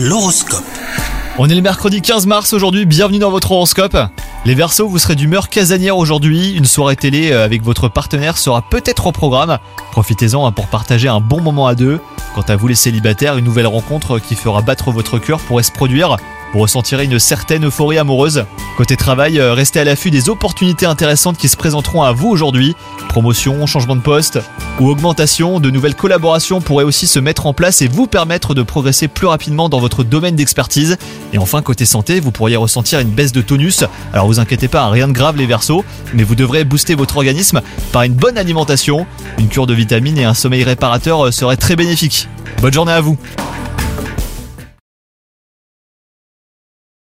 L'horoscope. On est le mercredi 15 mars aujourd'hui, bienvenue dans votre horoscope. Les Verseaux, vous serez d'humeur casanière aujourd'hui. Une soirée télé euh, avec votre partenaire sera peut-être au programme. Profitez-en hein, pour partager un bon moment à deux. Quant à vous les célibataires, une nouvelle rencontre qui fera battre votre cœur pourrait se produire. Vous ressentirez une certaine euphorie amoureuse. Côté travail, euh, restez à l'affût des opportunités intéressantes qui se présenteront à vous aujourd'hui. Promotion, changement de poste ou augmentation, de nouvelles collaborations pourraient aussi se mettre en place et vous permettre de progresser plus rapidement dans votre domaine d'expertise. Et enfin, côté santé, vous pourriez ressentir une baisse de tonus. Alors vous inquiétez pas, rien de grave les versos, mais vous devrez booster votre organisme par une bonne alimentation. Une cure de vitamines et un sommeil réparateur euh, seraient très bénéfiques. Bonne journée à vous